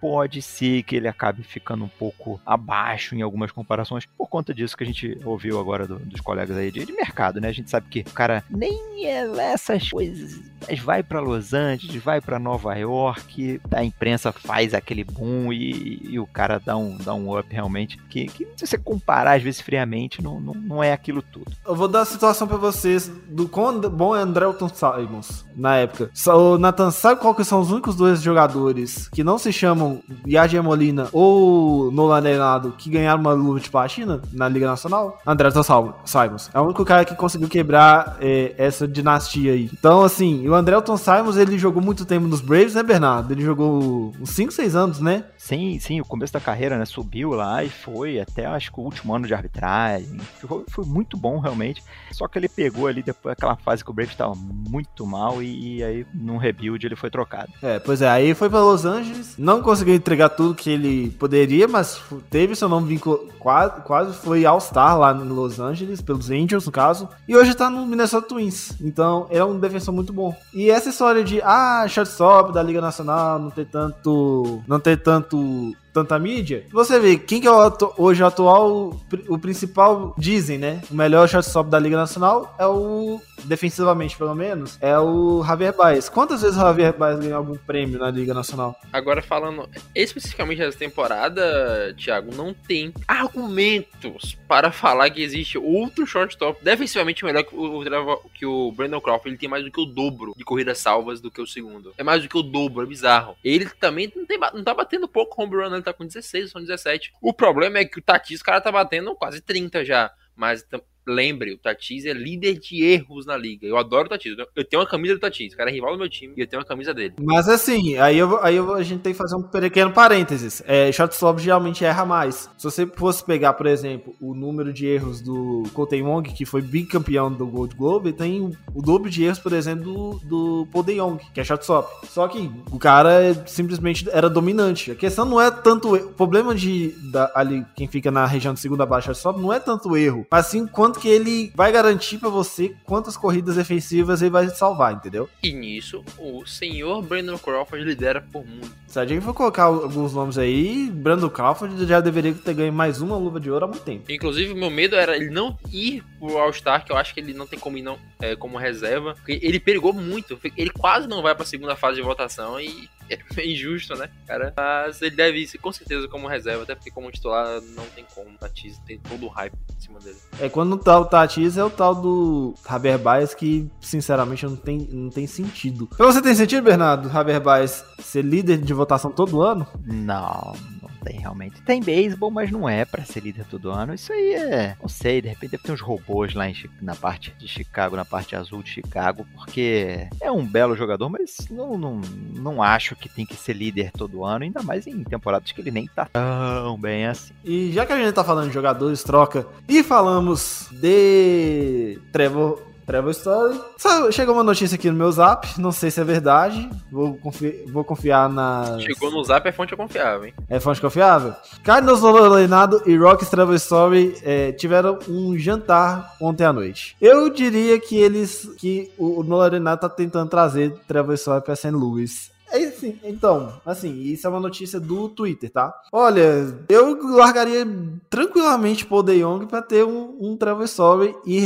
Speaker 4: Pode ser que ele acabe ficando um pouco abaixo em algumas comparações, por conta disso que a gente ouviu agora do- dos colegas aí de, de mercado, né? A gente sabe que o cara nem é essas coisas, mas vai pra Los Angeles, vai pra Nova York, a imprensa faz aquele boom e, e o cara dá um, dá um up realmente, que, que se você comparar às vezes friamente, não, não, não é aquilo tudo.
Speaker 3: Eu vou dar a situação pra vocês do quão bom é Andrelton Simons na época. O Nathan, sabe qual que são os únicos dois jogadores que não se chamam Yadier Molina ou Nolan Arenado que ganharam uma luva de platina na Liga Nacional? Sal- Simons. É o único cara que conseguiu quebrar é, essa dinastia aí. Então, assim, o Andrelton Simons, ele jogou muito tempo nos Braves, né, Bernardo? Ele jogou uns 5, 6 anos, né?
Speaker 4: Sim, sim, o começo da carreira, né? Subiu lá e foi até acho que o último ano de arbitragem. Foi, foi muito bom, realmente. Só que ele pegou ali depois aquela fase que o Braves estava muito mal e, e aí num rebuild ele foi trocado.
Speaker 3: É, pois é, aí foi pra Los Angeles, não conseguiu entregar tudo que ele poderia, mas teve seu nome vinculado, quase, quase foi All-Star lá no Los Angeles, pelos Angels, no caso, e hoje tá no Minnesota Twins, então é um defensor muito bom. E essa história de, ah, shortstop da Liga Nacional, não ter tanto, não ter tanto tanta mídia. Você vê, quem que é o hoje o atual, o principal, dizem, né? O melhor shortstop da Liga Nacional é o, defensivamente pelo menos, é o Javier Baez. Quantas vezes o Javier Baez ganhou algum prêmio na Liga Nacional?
Speaker 5: Agora falando especificamente dessa temporada, Thiago, não tem argumentos para falar que existe outro shortstop defensivamente melhor que o, que o Brandon Crawford. Ele tem mais do que o dobro de corridas salvas do que o segundo. É mais do que o dobro, é bizarro. Ele também não, tem, não tá batendo pouco home run, ele tá com 16, são 17. O problema é que o Tatis, o cara tá batendo quase 30 já. Mas lembre, o Tatis é líder de erros na liga. Eu adoro o Tatis. Eu tenho uma camisa do Tatis. O cara é rival do meu time e eu tenho uma camisa dele.
Speaker 3: Mas assim, aí, eu, aí eu- a gente tem que fazer um pequeno parênteses. É, geralmente erra mais. Se você fosse pegar, por exemplo, o número de erros do Colton Wong, que foi bicampeão do Gold Globe, tem o, dobro de erros, por exemplo, do, do Paul DeJong, que é shortstop. Só que o cara é- simplesmente era dominante. A questão não é tanto... O problema de da- ali, quem fica na região de segunda baixa shortstop, não é tanto erro, mas sim quanto que ele vai garantir pra você quantas corridas defensivas ele vai salvar, entendeu?
Speaker 5: E nisso, o senhor Brandon Crawford lidera por muito.
Speaker 3: Se a gente for colocar alguns nomes aí, Brandon Crawford já deveria ter ganho mais uma luva de ouro há muito tempo.
Speaker 5: Inclusive, meu medo era ele não ir pro All-Star, que eu acho que ele não tem como ir não, é, como reserva. Porque ele perigou muito. Ele quase não vai pra segunda fase de votação e é injusto, né, cara? Mas ele deve ir com certeza como reserva, até porque como titular não tem como. O Tatis tem todo o hype em cima dele.
Speaker 3: É quando tá o Tatis é o tal do Javier Baez que, sinceramente, não tem, não tem sentido. Pra você tem sentido, Bernardo, Javier Baez ser líder de votação todo ano?
Speaker 4: Não, não tem realmente. Tem beisebol, mas não é pra ser líder todo ano. Isso aí é. Não sei, de repente deve ter uns robôs lá em na parte de Chicago, na parte azul de Chicago, porque é um belo jogador, mas não, não, não acho que tem que ser líder todo ano, ainda mais em temporadas que ele nem tá tão bem assim.
Speaker 3: E já que a gente tá falando de jogadores, troca, e falamos de Trevor, Trevor Story, só chegou uma notícia aqui no meu zap, não sei se é verdade, vou, confi- vou confiar na...
Speaker 5: Chegou no zap, é fonte confiável, hein?
Speaker 3: É fonte confiável? Carlos Leonardo e Rock Travel Story é, tiveram um jantar ontem à noite. Eu diria que eles. que o, o Arenado tá tentando trazer Travel Story pra St. Louis. É assim, então, assim, isso é uma notícia do Twitter, tá? Olha, eu largaria tranquilamente Paul De Jong pra ter um, um Travel Story e,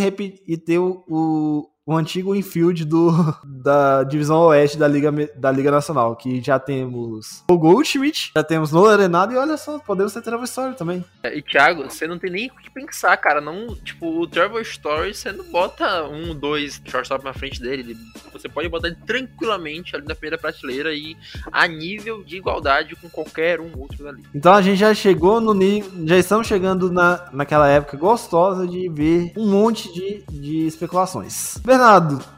Speaker 3: e ter o, o antigo infield do, da divisão oeste da Liga, da Liga Nacional, que já temos o Goldschmidt, já temos Nolan Arenado e olha só, podemos ter Trevor Story também.
Speaker 5: É, E Thiago, você não tem nem o que pensar, cara. Não, tipo, o Trevor Story, você não bota um, dois shortstop na frente dele. Ele- você pode botar ele tranquilamente ali na primeira prateleira e a nível de igualdade com qualquer um outro dali.
Speaker 3: Então a gente já chegou no nível, já estamos chegando na, naquela época gostosa de ver um monte de, de especulações. Bernardo,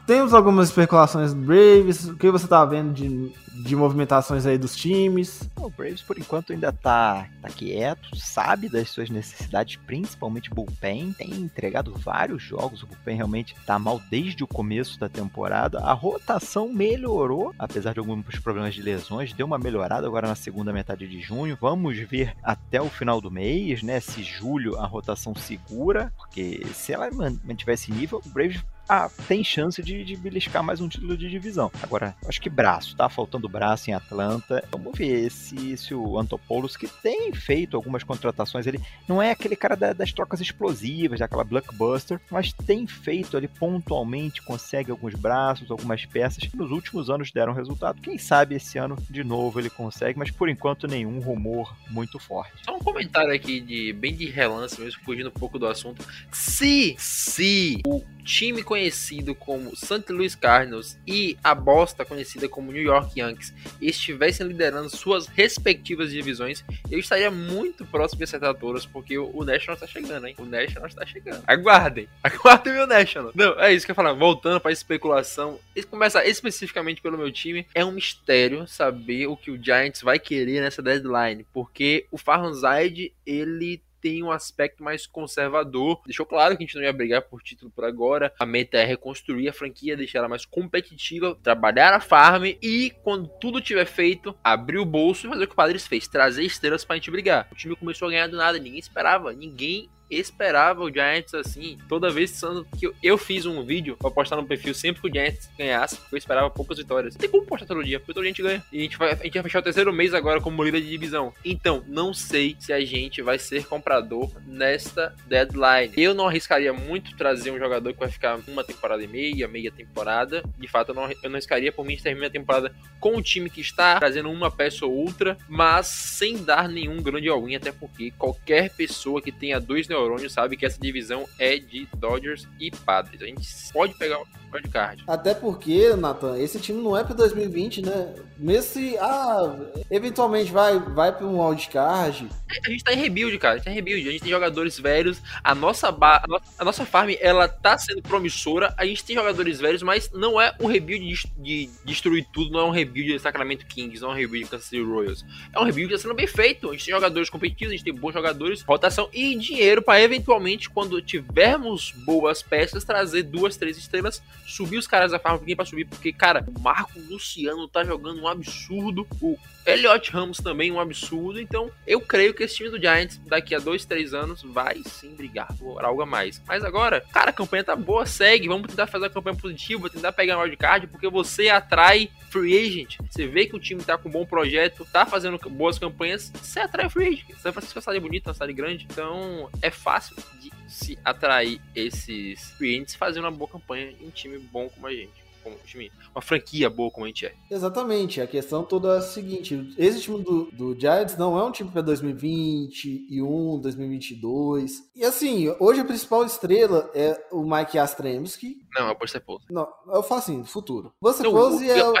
Speaker 3: temos algumas especulações do Braves, o que você tá vendo de, de movimentações aí dos times?
Speaker 4: O Braves, por enquanto, ainda tá, tá quieto, sabe das suas necessidades, principalmente bullpen. Tem entregado vários jogos, o bullpen realmente tá mal desde o começo da temporada. A rotação melhorou, apesar de alguns problemas de lesões, deu uma melhorada agora na segunda metade de junho. Vamos ver até o final do mês, né? Se julho a rotação segura, porque se ela man- mantiver esse nível, o Braves ah, tem chance de, de beliscar mais um título de divisão. Agora, acho que braço, tá faltando braço em Atlanta. Vamos ver se, se o Antopoulos, que tem feito algumas contratações, ele não é aquele cara da- das trocas explosivas, daquela blockbuster, mas tem feito ali pontualmente, consegue alguns braços, algumas peças que nos últimos anos deram resultado. Quem sabe esse ano de novo ele consegue, mas por enquanto nenhum rumor muito forte.
Speaker 5: Só um comentário aqui de bem de relance mesmo, fugindo um pouco do assunto. Se, se o time conhecido como St. Louis Cardinals e a bosta conhecida como New York Yankees estivessem liderando suas respectivas divisões, eu estaria muito próximo de acertar todas, porque o, National está chegando, hein? O National está chegando. Aguardem, aguardem meu National. Não, é isso que eu ia falar. Voltando para especulação, começar especificamente pelo meu time, é um mistério saber o que o Giants vai querer nessa deadline, porque o Farnside, ele tem um aspecto mais conservador. Deixou claro que a gente não ia brigar por título por agora. A meta é reconstruir a franquia, deixar ela mais competitiva, trabalhar a farm e, quando tudo tiver feito, abrir o bolso e fazer o que o Padres fez: trazer estrelas pra gente brigar. O time começou a ganhar do nada, ninguém esperava, ninguém esperava o Giants assim. Toda vez que eu, fiz um vídeo pra postar no perfil sempre que o Giants ganhasse, eu esperava poucas vitórias. Não tem como postar todo dia, porque todo dia a gente ganha. E a gente vai, a gente vai fechar o terceiro mês agora como líder de divisão. Então, não sei se a gente vai ser comprador nesta deadline. Eu não arriscaria muito trazer um jogador que vai ficar uma temporada e meia, meia temporada. De fato, eu não, eu não arriscaria por mim terminar a temporada com o time que está, trazendo uma peça ou outra, mas sem dar nenhum grande all-in, até porque qualquer pessoa que tenha dois neurônios sabe que essa divisão é de Dodgers e Padres. A gente pode pegar o wildcard.
Speaker 3: Até porque, Nathan, esse time não é para 2020, né? Mesmo se, ah, eventualmente vai, vai para um wildcard.
Speaker 5: A gente tá em rebuild, cara. A gente tá em rebuild. A gente tem jogadores velhos. A nossa, ba... a nossa, a nossa farm, ela tá sendo promissora. A gente tem jogadores velhos, mas não é um rebuild de, de destruir tudo. Não é um rebuild de Sacramento Kings. Não é um rebuild de Kansas City Royals. É um rebuild que tá sendo bem feito. A gente tem jogadores competitivos, a gente tem bons jogadores, rotação e dinheiro para eventualmente, quando tivermos boas peças, trazer duas, três estrelas, subir os caras da farm pra subir. Porque, cara, o Marco Luciano tá jogando um absurdo. O Elliot Ramos também um absurdo. Então, eu creio que esse time do Giants, daqui a dois, três anos, vai sim brigar por algo a mais. Mas agora, cara, a campanha tá boa, segue. Vamos tentar fazer a campanha positiva, tentar pegar uma wildcard, porque você atrai free agent. Você vê que o time tá com um bom projeto, tá fazendo boas campanhas, você atrai free agent. Você vai fazer uma cidade bonita, uma cidade grande. Então, é fácil de se atrair esses agents fazendo uma boa campanha em um time bom como a gente. Como um time, uma franquia boa como a gente é.
Speaker 3: Exatamente, a questão toda é a seguinte: esse time do, do Giants não é um time para 2021, 2022. E assim, hoje a principal estrela é o Mike Astremski.
Speaker 5: Não, é o Buster Pose.
Speaker 3: Não, eu falo assim, futuro. Buster Pose
Speaker 5: o,
Speaker 3: é.
Speaker 5: o,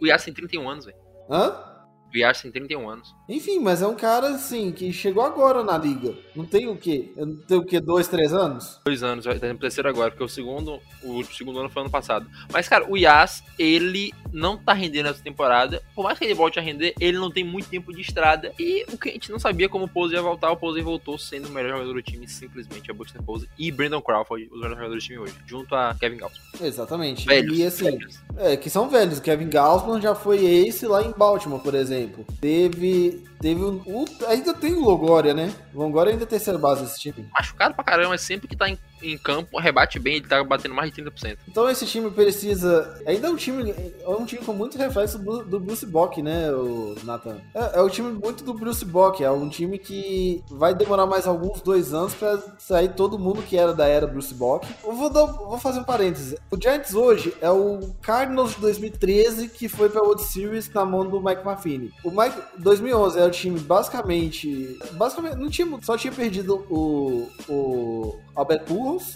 Speaker 5: o Yas tem 31 anos, velho.
Speaker 3: Hã?
Speaker 5: O Yas tem 31 anos.
Speaker 3: Enfim, mas é um cara assim que chegou agora na liga. Não tem o quê? Não tem o quê? Dois, três anos?
Speaker 5: Dois anos, vai estar no terceiro agora, porque o segundo, o segundo ano foi ano passado. Mas, cara, o Yas, ele não tá rendendo essa temporada. Por mais que ele volte a render, ele não tem muito tempo de estrada. E o que a gente não sabia como o Pose ia voltar, o Pose voltou sendo o melhor jogador do time, simplesmente, a Buster Pose e Brandon Crawford, os melhores jogadores do time hoje, junto a Kevin Gauss.
Speaker 3: Exatamente.
Speaker 5: Velhos,
Speaker 3: e assim,
Speaker 5: velhos.
Speaker 3: é, que são velhos. Kevin Gaussman já foi ace lá em Baltimore, por exemplo. Teve. Teve um. ainda tem o Longoria, né? O Longoria ainda é terceira base desse time.
Speaker 5: Machucado pra caramba, mas sempre que tá em em campo rebate bem, ele tá batendo mais de 30%.
Speaker 3: Então esse time precisa. Ainda é um time. É um time com muito reflexo do, Bruce Bock, né, o Nathan? É, é um time muito do Bruce Bock. É um time que vai demorar mais alguns dois anos pra sair todo mundo que era da era Bruce Bock. Eu vou, dar, vou fazer um parênteses. O Giants hoje é o Cardinals de 2013 que foi pra World Series na mão do Mike Maffini. O Mike 2011 era o time basicamente. Basicamente, não tinha, só tinha perdido o, o Albert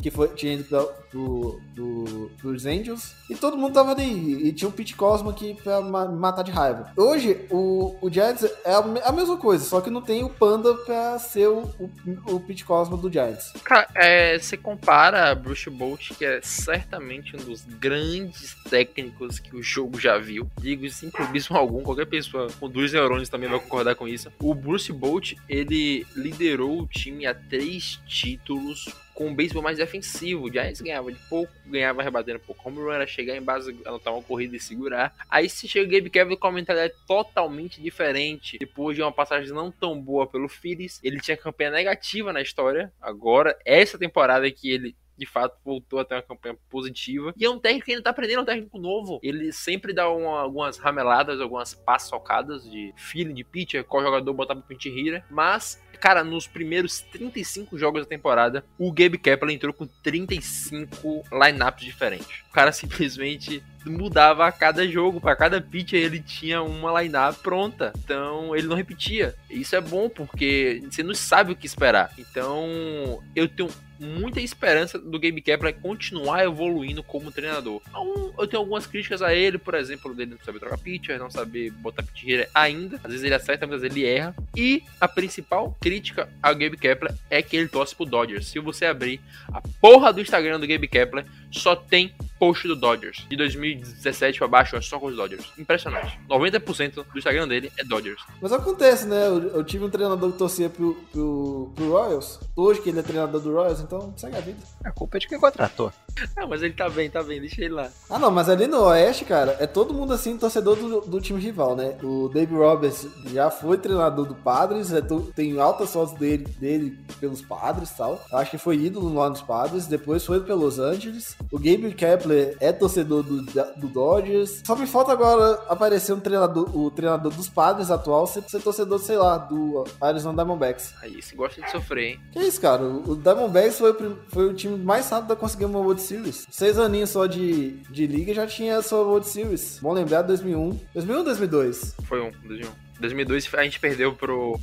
Speaker 3: Que foi, tinha ido pra, pro, pro, pros Angels, e todo mundo tava ali. E tinha um Pete Cosmo aqui pra ma- matar de raiva. Hoje, o, o Giants é a, me- a mesma coisa, só que não tem o Panda pra ser o, o, o Pete Cosmo do Giants.
Speaker 5: Cara, é, você compara Bruce Bolt, que é certamente um dos grandes técnicos que o jogo já viu. Digo sem clubismo algum, qualquer pessoa com dois neurônios também vai concordar com isso. O Bruce Bolt, ele liderou o time a três títulos com um beisebol mais defensivo. O Giants ganhava de pouco, ganhava rebatendo pouco. Home run era chegar em base, anotar uma corrida e segurar. Aí se chega o Gabe Kevin com uma mentalidade totalmente diferente. Depois de uma passagem não tão boa pelo Phillies, ele tinha campanha negativa na história. Agora, essa temporada que ele de fato voltou a ter uma campanha positiva. E é um técnico que ainda tá aprendendo, é um técnico novo. Ele sempre dá uma- algumas rameladas, algumas paçocadas de feeling de pitcher, qual jogador botar pra pinch hitter. Mas, cara, nos primeiros 35 jogos da temporada, o Gabe Kepler entrou com 35 lineups diferentes. O cara simplesmente mudava a cada jogo, para cada pitcher ele tinha uma lineup pronta. Então ele não repetia. Isso é bom porque você não sabe o que esperar. Então eu tenho muita esperança do Gabe Kepler continuar evoluindo como treinador. Então, eu tenho algumas críticas a ele, por exemplo, dele não saber trocar pitcher, não saber botar pitcher ainda. Às vezes ele acerta, às vezes ele erra. E a principal crítica ao Gabe Kepler é que ele torce pro Dodgers. Se você abrir a porra do Instagram do Gabe Kepler, só tem post do Dodgers. De 2017 pra baixo é só com os Dodgers. Impressionante. 90% do Instagram dele é Dodgers.
Speaker 3: Mas acontece, né? Eu, eu tive um treinador que torcia pro, pro, pro Royals. Hoje que ele é treinador do Royals, então segue a vida.
Speaker 4: A culpa é de quem contratou.
Speaker 5: Ah, mas ele tá bem, tá bem, deixa ele lá.
Speaker 3: Ah, não, mas ali no Oeste, cara, é todo mundo assim, torcedor do, do time rival, né? O Dave Roberts já foi treinador do Padres, é to- tem altas fotos dele, dele pelos Padres e tal. Acho que foi ídolo lá nos Padres, depois foi pra Los Angeles. O Gabe Kepler é torcedor do, do Dodgers. Só me falta agora aparecer um treinador, o treinador dos Padres atual, ser, ser torcedor, sei lá, do Arizona Diamondbacks.
Speaker 5: Aí, você gosta de sofrer, hein?
Speaker 3: Que isso, cara? O Diamondbacks foi, o foi o time mais rápido a conseguir uma World Series. Seis aninhos só de, de liga já tinha a sua World Series. Bom lembrar, 2001. 2001 ou 2002?
Speaker 5: Foi um, 2001. 2002 a gente perdeu pro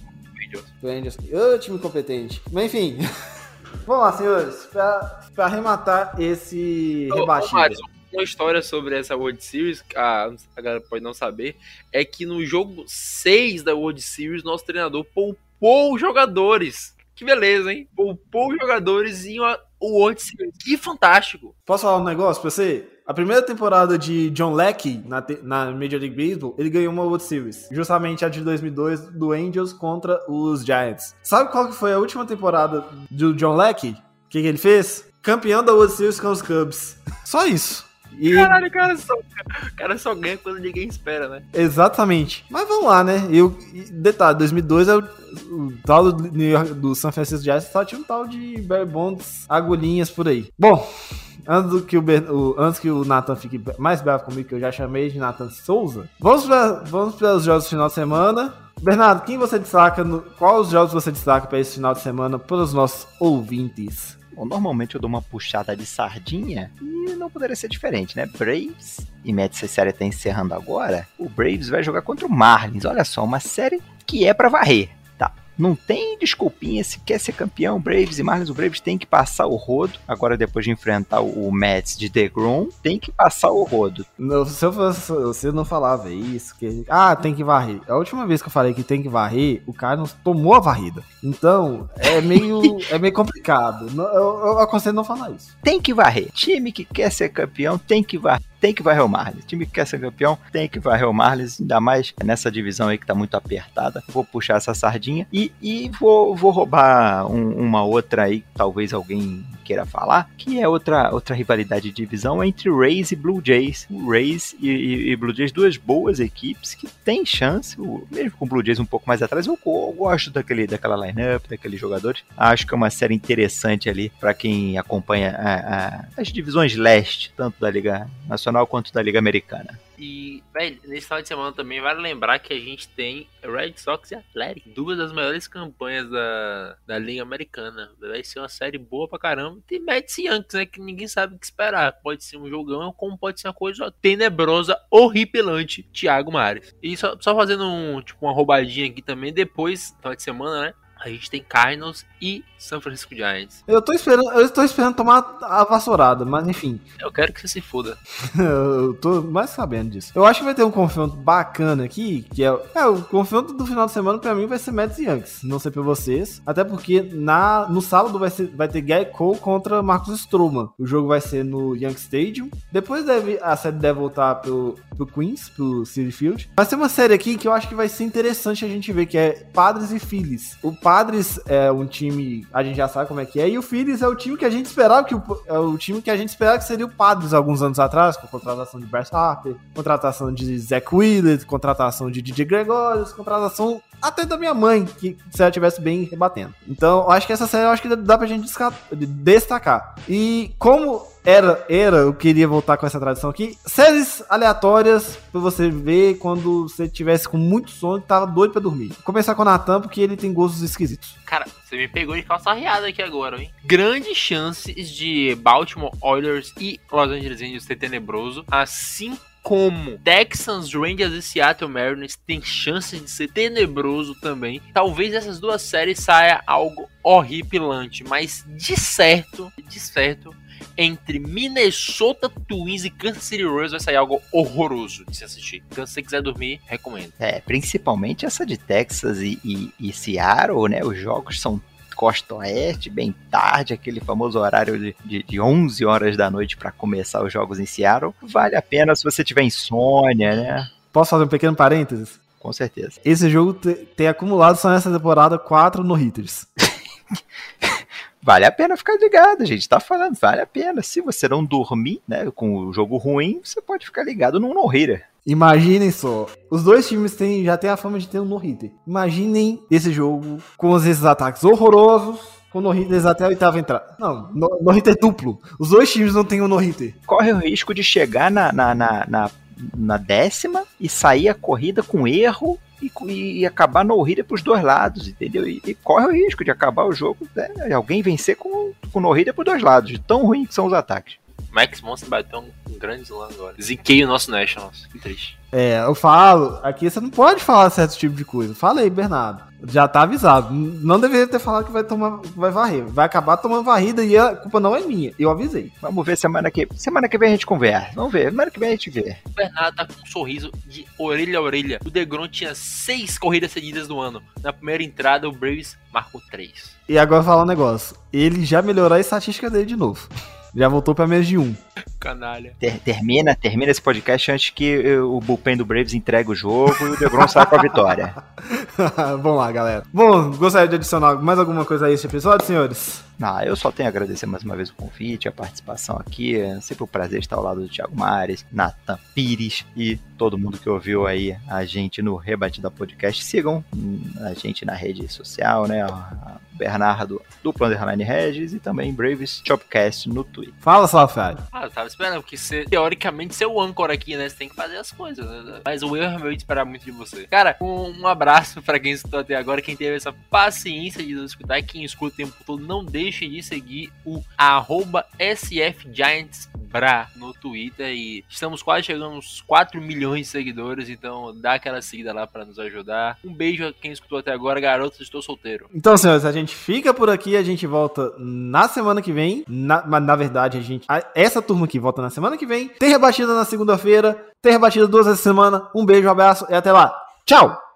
Speaker 5: Angels.
Speaker 3: Do Angels. Ô, time competente. Mas enfim. Vamos lá, senhores. Pra arrematar esse.
Speaker 5: Marius, uma história sobre essa World Series, a, a galera pode não saber, é que no jogo 6 da World Series, nosso treinador poupou os jogadores. Que beleza, hein? Poupou os jogadores em uma World Series. Que fantástico.
Speaker 3: Posso falar um negócio pra você? A primeira temporada de John Leckie na, na Major League Baseball, ele ganhou uma World Series. Justamente a de 2002 do Angels contra os Giants. Sabe qual que foi a última temporada do John Leckie? O que, que ele fez? Campeão da World Series com os Cubs. Só isso. E
Speaker 5: Caralho, o cara só, o cara só ganha quando ninguém espera, né?
Speaker 3: Exatamente. Mas vamos lá, né? Eu, e detalhe, 2002 é o, o tal do, New York- do San Francisco Giants só tinha um tal de Barry Bonds, agulhinhas por aí. Bom, antes, que o, o- antes que o Nathan fique mais bravo comigo, que eu já chamei de Nathan Souza, vamos para vamos para os jogos do final de semana. Bernardo, quem você destaca? No, qual os jogos você destaca para esse final de semana para os nossos ouvintes?
Speaker 4: Bom, normalmente eu dou uma puxada de sardinha e não poderia ser diferente, né? Braves e essa série tá encerrando agora. O Braves vai jogar contra o Marlins. Olha só, uma série que é pra varrer. Não tem desculpinha se quer ser campeão, Braves e Marlins. O Braves tem que passar o rodo. Agora, depois de enfrentar o Mets de DeGrom, tem que passar o rodo.
Speaker 3: Não, se eu fosse, você não falava isso, que ah, tem que varrer. A última vez que eu falei que tem que varrer, o cara não tomou a varrida. Então, é meio, é meio complicado. Eu, eu aconselho não falar isso.
Speaker 4: Tem que varrer. Time que quer ser campeão tem que varrer. Tem que varrer o Marlins. O time que quer ser campeão tem que varrer o Marlins, ainda mais nessa divisão aí que tá muito apertada. Vou puxar essa sardinha e, e vou, vou roubar um, uma outra aí, talvez alguém queira falar, que é outra, outra rivalidade de divisão entre Rays e Blue Jays. Rays e, e, e Blue Jays, duas boas equipes que têm chance, mesmo com o Blue Jays um pouco mais atrás, eu, eu gosto daquele, daquela lineup, daqueles jogadores. Acho que é uma série interessante ali para quem acompanha a, a, as divisões leste, tanto da Liga Nacional quanto da Liga Americana.
Speaker 5: E, velho, nesse final de semana também vale lembrar que a gente tem Red Sox e Atlético, duas das maiores campanhas da, da Liga Americana. Vai ser uma série boa pra caramba. Tem Mets e Yankees, né? Que ninguém sabe o que esperar. Pode ser um jogão, como pode ser uma coisa tenebrosa, horripilante. Thiago Mares. E só, só fazendo um, tipo, uma roubadinha aqui também. Depois, final de semana, né? A gente tem Cardinals e San Francisco Giants.
Speaker 3: Eu tô esperando, eu estou esperando tomar a vassourada, mas enfim.
Speaker 5: Eu quero que você se foda.
Speaker 3: eu tô mais sabendo disso. Eu acho que vai ter um confronto bacana aqui, que é, é o confronto do final de semana para mim vai ser Mets e Yankees. Não sei pra vocês, até porque na no sábado vai ser vai ter Gary Cole contra Marcos Stroman. O jogo vai ser no Yankee Stadium. Depois deve a série deve voltar pro, pro Queens, pro City Field. Vai ser uma série aqui que eu acho que vai ser interessante a gente ver que é Padres e Phillies. O Padres é um time, a gente já sabe como é que é, e o Phillies é o time que a gente esperava que o, é o time que a gente esperava que seria o Padres alguns anos atrás, com contratação de Bryce Harper, contratação de Zach Wheeler, contratação de DJ Gregorius, contratação até da minha mãe, que se ela tivesse bem rebatendo. Então, acho que essa série acho que dá pra gente destacar. E como era, era, eu queria voltar com essa tradição aqui. Séries aleatórias pra você ver quando você tivesse com muito sono e tava doido pra dormir. Vou começar com o Natan, porque ele tem gostos esquisitos.
Speaker 5: Cara, você me pegou de calça riada aqui agora, hein? Grandes chances de Baltimore Oilers e Los Angeles Angels ser tenebroso, assim como Texans, Rangers e Seattle Mariners tem chances de ser tenebroso também. Talvez essas duas séries saia algo horripilante, mas de certo, de certo, entre Minnesota Twins e Kansas City Royals vai sair algo horroroso de se assistir. Então, se você quiser dormir, recomendo.
Speaker 4: É, principalmente essa de Texas e, e, e Seattle, né? Os jogos são costa oeste, bem tarde, aquele famoso horário de, de, de 11 horas da noite para começar os jogos em Seattle. Vale a pena se você tiver insônia, né?
Speaker 3: Posso fazer um pequeno parênteses?
Speaker 4: Com certeza.
Speaker 3: Esse jogo tem acumulado só nessa temporada 4 no hitters.
Speaker 4: vale a pena ficar ligado, gente. Tá falando, vale a pena. Se você não dormir, né, com o jogo ruim, você pode ficar ligado num no-hitter.
Speaker 3: Imaginem só, os dois times têm, já têm a fama de ter um no-hitter. Imaginem esse jogo com esses ataques horrorosos, com no-hitters até a oitava entrada. Não, no-hitter duplo. Os dois times não têm um no-hitter.
Speaker 4: Corre o risco de chegar na, na, na, na, na décima e sair a corrida com erro e, e, acabar no hitter pros dois lados, entendeu? E, e, corre o risco de acabar o jogo, né? alguém vencer com, com no hitter pros dois lados, de tão ruim que são os ataques.
Speaker 5: Max Monster bateu um grande slam agora. Ziquei o nosso Nationals. Que triste.
Speaker 3: É, eu falo, aqui você não pode falar certo tipo de coisa. Fala aí, Bernardo. Já tá avisado. Não deveria ter falado que vai tomar, vai varrer. Vai acabar tomando varrida e a culpa não é minha. Eu avisei.
Speaker 4: Vamos ver semana que semana que vem a gente conversa. Vamos ver. Semana que vem a gente vê.
Speaker 5: O Bernardo tá com um sorriso de orelha a orelha. O Degron tinha seis corridas seguidas no ano. Na primeira entrada, o Braves marcou três.
Speaker 3: E agora falar um negócio. Ele já melhorou a estatística dele de novo. Já voltou para menos de um.
Speaker 5: Canalha.
Speaker 4: Ter, termina, termina esse podcast antes que o bullpen do Braves entregue o jogo e o DeGrom saia com a vitória.
Speaker 3: Vamos lá, galera. Bom, gostaria de adicionar mais alguma coisa a esse episódio, senhores?
Speaker 4: Não, eu só tenho a agradecer mais uma vez o convite, a participação aqui. É sempre um prazer estar ao lado do Thiago Mares, Nathan Pires e todo mundo que ouviu aí a gente no Rebatida Podcast. Sigam a gente na rede social, né? Bernardo do Underline Regis e também Braves Chopcast no Twitter.
Speaker 3: Fala, Salafrário.
Speaker 5: Ah, eu tava esperando, porque você, teoricamente, você é o âncora aqui, né? Você tem que fazer as coisas, né? Mas o erro é meu de esperar muito de você. Cara, um, um abraço pra quem escutou até agora, quem teve essa paciência de nos escutar, quem escuta o tempo todo, não deixe de seguir o arroba SFGiantsBra no Twitter e estamos quase chegando aos 4 milhões de seguidores, então dá aquela seguida lá pra nos ajudar. Um beijo a quem escutou até agora, garotos, estou solteiro.
Speaker 3: Então, senhores, a gente fica por aqui, a gente volta na semana que vem, na, na verdade a gente, a, essa turma aqui volta na semana que vem, tem rebatida na segunda-feira, tem rebatida duas vezes semana, um beijo, um abraço e até lá. Tchau!